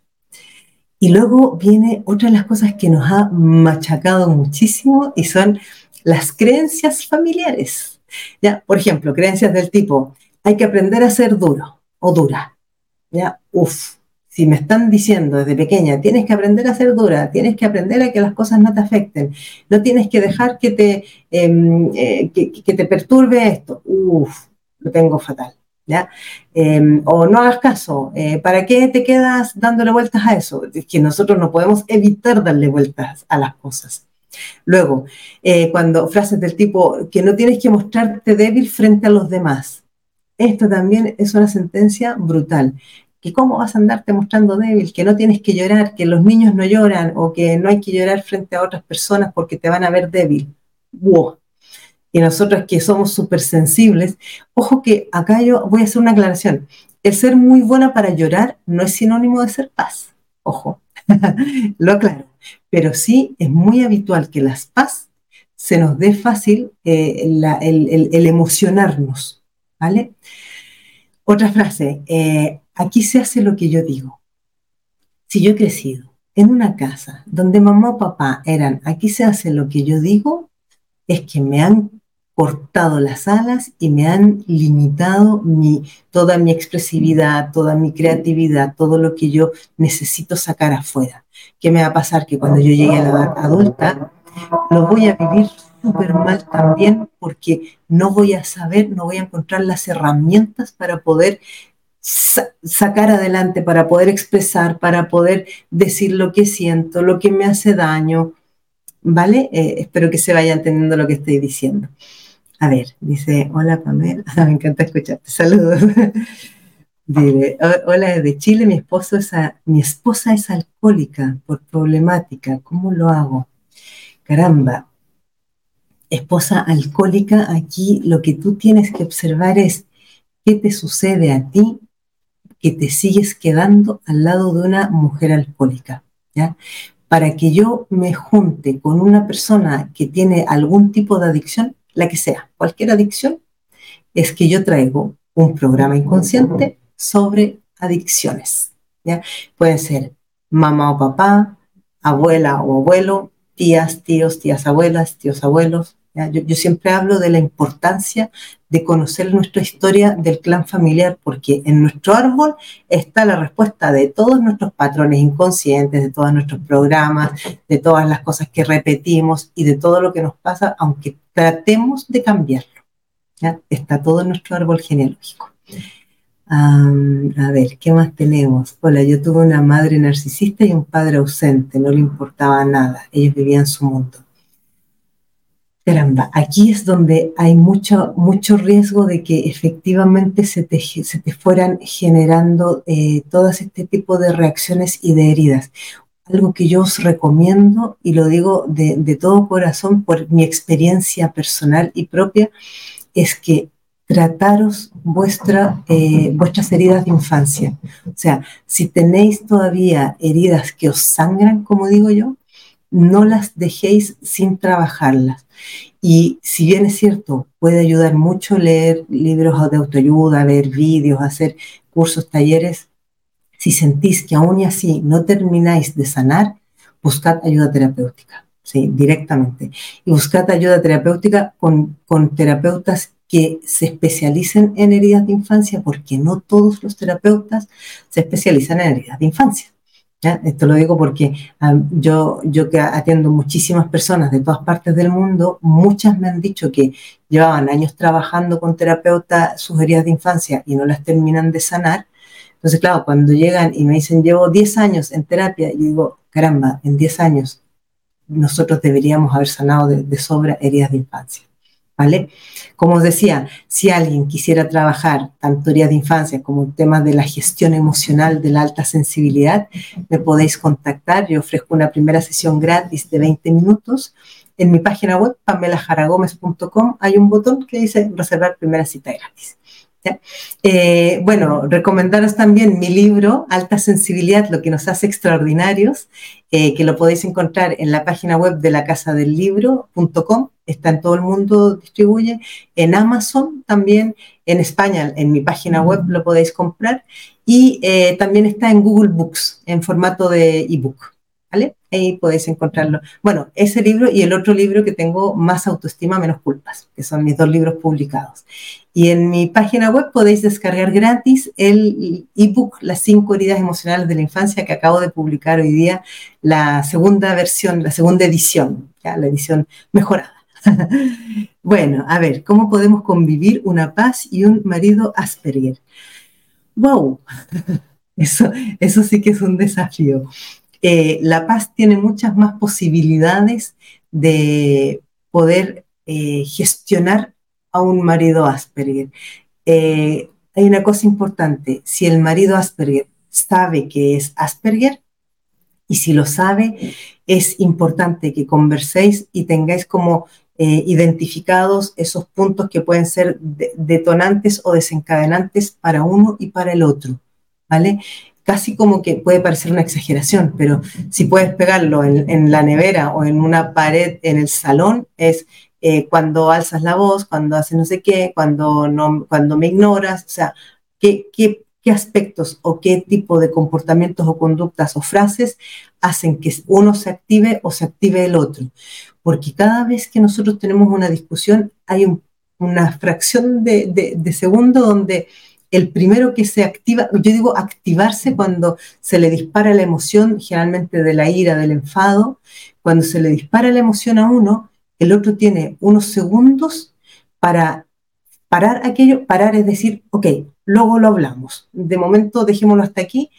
Y luego viene otra de las cosas que nos ha machacado muchísimo y son las creencias familiares. ¿Ya? Por ejemplo, creencias del tipo, hay que aprender a ser duro o dura. ¿Ya? Uf, si me están diciendo desde pequeña, tienes que aprender a ser dura, tienes que aprender a que las cosas no te afecten, no tienes que dejar que te, em, eh, que, te perturbe esto. Uf, lo tengo fatal. ¿Ya? Em, o no hagas caso, eh, ¿para qué te quedas dándole vueltas a eso? Es que nosotros no podemos evitar darle vueltas a las cosas. Luego, eh, cuando frases del tipo que no tienes que mostrarte débil frente a los demás. Esto también es una sentencia brutal. Que cómo vas a andarte mostrando débil, que no tienes que llorar, que los niños no lloran o que no hay que llorar frente a otras personas porque te van a ver débil. ¡Wow! Y nosotros que somos súper sensibles, ojo que acá yo voy a hacer una aclaración. El ser muy buena para llorar no es sinónimo de ser paz. Ojo, lo aclaro pero sí es muy habitual que las paz se nos dé fácil eh, el, emocionarnos, ¿vale? Otra frase, eh, aquí se hace lo que yo digo. Si yo he crecido en una casa donde mamá o papá eran, aquí se hace lo que yo digo, es que me han cortado las alas y me han limitado mi, toda mi expresividad, toda mi creatividad, todo lo que yo necesito sacar afuera. ¿Qué me va a pasar? Que cuando yo llegue a la edad adulta, lo voy a vivir súper mal también porque no voy a saber, no voy a encontrar las herramientas para poder sacar adelante, para poder expresar, para poder decir lo que siento, lo que me hace daño. ¿Vale? Eh, espero que se vaya entendiendo lo que estoy diciendo. A ver, dice, hola Pamela, me encanta escucharte, saludos. Dice, hola desde Chile, mi, esposo es mi esposa es alcohólica por problemática, ¿cómo lo hago? Caramba, esposa alcohólica, aquí lo que tú tienes que observar es qué te sucede a ti que te sigues quedando al lado de una mujer alcohólica, ¿ya? Para que yo me junte con una persona que tiene algún tipo de adicción, la que sea, cualquier adicción, es que yo traigo un programa inconsciente sobre adicciones. ¿ya? Puede ser mamá o papá, abuela o abuelo, tías, tíos, tías abuelas, tíos abuelos. Yo, yo, siempre hablo de la importancia de conocer nuestra historia del clan familiar, porque en nuestro árbol está la respuesta de todos nuestros patrones inconscientes, de todos nuestros programas, de todas las cosas que repetimos y de todo lo que nos pasa, aunque tratemos de cambiarlo. ¿ya? Está todo en nuestro árbol genealógico. A ver, ¿qué más tenemos? Hola, yo tuve una madre narcisista y un padre ausente, no le importaba nada, ellos vivían su mundo. Caramba, aquí es donde hay mucho, mucho riesgo de que efectivamente se te, se te fueran generando eh, todo este tipo de reacciones y de heridas. algo que yo os recomiendo y lo digo de, de todo corazón por mi experiencia personal y propia, es que trataros vuestra, eh, vuestras heridas de infancia. O sea, si tenéis todavía heridas que os sangran, como digo yo, no las dejéis sin trabajarlas. Y si bien es cierto, puede ayudar mucho leer libros de autoayuda, ver vídeos, hacer cursos, talleres, si sentís que aún y así no termináis de sanar, buscad ayuda terapéutica, ¿sí? directamente. Y buscad ayuda terapéutica con, con terapeutas que se especialicen en heridas de infancia, porque no todos los terapeutas se especializan en heridas de infancia. Esto lo digo porque yo, yo que atiendo muchísimas personas de todas partes del mundo, muchas me han dicho que llevaban años trabajando con terapeutas sus heridas de infancia y no las terminan de sanar. Entonces, claro, cuando llegan y me dicen, llevo 10 años en terapia, y digo, caramba, en 10 años nosotros deberíamos haber sanado de, de sobra heridas de infancia. ¿Vale? Como os decía, si alguien quisiera trabajar tanto heridas de infancia como temas de la gestión emocional de la alta sensibilidad, me podéis contactar. Yo ofrezco una primera sesión gratis de 20 minutos. En mi página web, pamelajaragomez.com, hay un botón que dice reservar primera cita gratis. Eh, bueno, recomendaros también mi libro, Alta Sensibilidad, lo que nos hace extraordinarios, eh, que lo podéis encontrar en la página web de la casa del libro.com, está en todo el mundo, distribuye, en Amazon también, en España, en mi página web lo podéis comprar, y eh, también está en Google Books, en formato de ebook. ¿Vale? Ahí podéis encontrarlo. Bueno, ese libro y el otro libro que tengo, Más autoestima, menos culpas, que son mis dos libros publicados. Y en mi página web podéis descargar gratis el ebook Las cinco heridas emocionales de la infancia que acabo de publicar hoy día, la segunda versión, la segunda edición, ¿ya? la edición mejorada. bueno, a ver, ¿cómo podemos convivir una paz y un marido Asperger? ¡Wow! Eso, eso sí que es un desafío. Eh, la paz tiene muchas más posibilidades de poder eh, gestionar a un marido Asperger. Eh, hay una cosa importante, si el marido Asperger sabe que es Asperger, y si lo sabe, es importante que converséis y tengáis como identificados esos puntos que pueden ser detonantes o desencadenantes para uno y para el otro, ¿vale? Casi como que puede parecer una exageración, pero si puedes pegarlo en, la nevera o en una pared en el salón, es eh, cuando alzas la voz, cuando haces no sé qué, cuando, no, cuando me ignoras, o sea, ¿qué, qué, qué aspectos o qué tipo de comportamientos o conductas o frases hacen que uno se active o se active el otro. Porque cada vez que nosotros tenemos una discusión hay una fracción de, de, segundo donde el primero que se activa, yo digo activarse cuando se le dispara la emoción, generalmente de la ira, del enfado, cuando se le dispara la emoción a uno, el otro tiene unos segundos para parar aquello, parar es decir, ok, luego lo hablamos, de momento dejémoslo hasta aquí,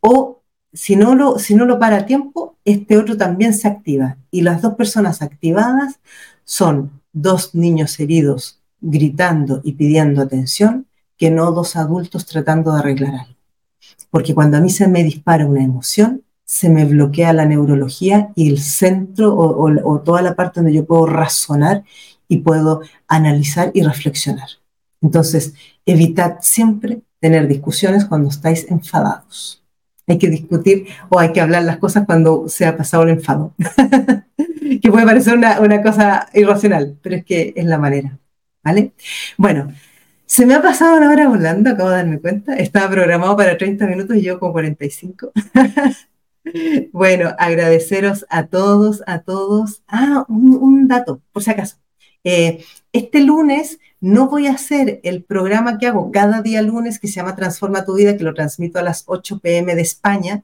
o si no lo, si no lo para a tiempo, este otro también se activa. Y las dos personas activadas son dos niños heridos gritando y pidiendo atención, que no dos adultos tratando de arreglar algo. Porque cuando a mí se me dispara una emoción, se me bloquea la neurología y el centro o, toda la parte donde yo puedo razonar y puedo analizar y reflexionar. Entonces, evitad siempre tener discusiones cuando estáis enfadados. Hay que discutir o hay que hablar las cosas cuando se ha pasado el enfado. que puede parecer una, una cosa irracional, pero es que es la manera. ¿Vale? Bueno, se me ha pasado una hora volando, acabo de darme cuenta. Estaba programado para 30 minutos y yo como 45. Bueno, agradeceros a todos, a todos. Ah, un, un dato, por si acaso. Eh, este lunes no voy a hacer el programa que hago cada día lunes, que se llama Transforma tu vida, que lo transmito a las 8 pm de España.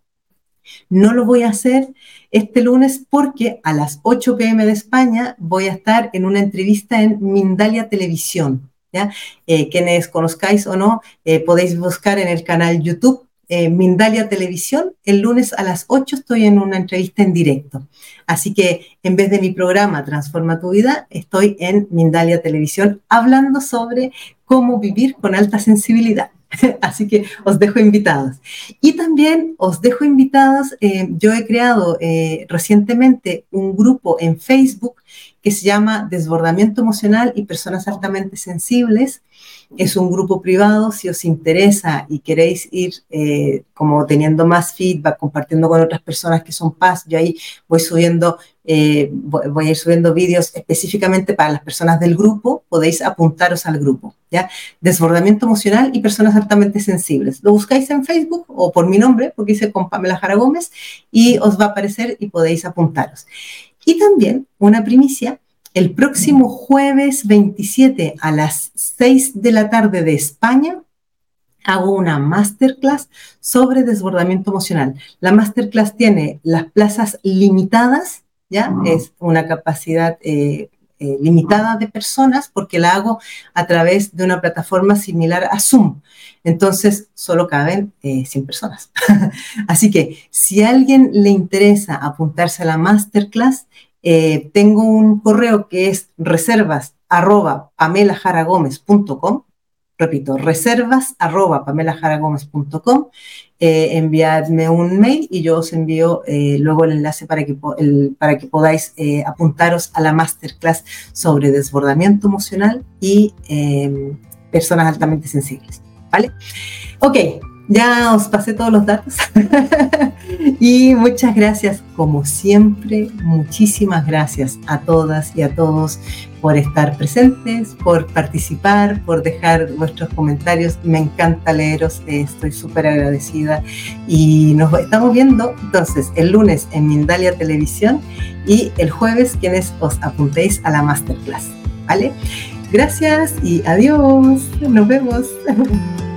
No lo voy a hacer este lunes porque a las 8 pm de España voy a estar en una entrevista en Mindalia Televisión. ¿Ya? Eh, quienes conozcáis o no, eh, podéis buscar en el canal YouTube eh, Mindalia Televisión. El lunes a las 8 estoy en una entrevista en directo. Así que en vez de mi programa Transforma tu vida, estoy en Mindalia Televisión hablando sobre cómo vivir con alta sensibilidad. Así que os dejo invitados. Y también os dejo invitados, eh, yo he creado eh, recientemente un grupo en Facebook que se llama Desbordamiento Emocional y Personas Altamente Sensibles. Es un grupo privado, si os interesa y queréis ir eh, como teniendo más feedback, compartiendo con otras personas que son paz, yo ahí voy subiendo, eh, voy subiendo vídeos específicamente para las personas del grupo, podéis apuntaros al grupo, ¿ya? Desbordamiento emocional y personas altamente sensibles. Lo buscáis en Facebook o por mi nombre, porque hice con Pamela Jara Gómez, y os va a aparecer y podéis apuntaros. Y también una primicia, el próximo jueves 27 a las 6 de la tarde de España hago una masterclass sobre desbordamiento emocional. La masterclass tiene las plazas limitadas, ¿ya? Es una capacidad eh, eh, limitada de personas porque la hago a través de una plataforma similar a Zoom. Entonces, solo caben 100 eh, personas. Así que si a alguien le interesa apuntarse a la masterclass, eh, tengo un correo que es reservas arroba repito, reservas arroba eh, enviadme un mail y yo os envío eh, luego el enlace para que, para que podáis apuntaros a la masterclass sobre desbordamiento emocional y personas altamente sensibles. ¿Vale? Ok, ya os pasé todos los datos. y muchas gracias, como siempre, muchísimas gracias a todas y a todos por estar presentes, por participar, por dejar vuestros comentarios. Me encanta leeros, estoy súper agradecida. Y nos estamos viendo entonces el lunes en Mindalia Televisión y el jueves quienes os apuntéis a la masterclass. ¿Vale? Gracias y adiós. Nos vemos.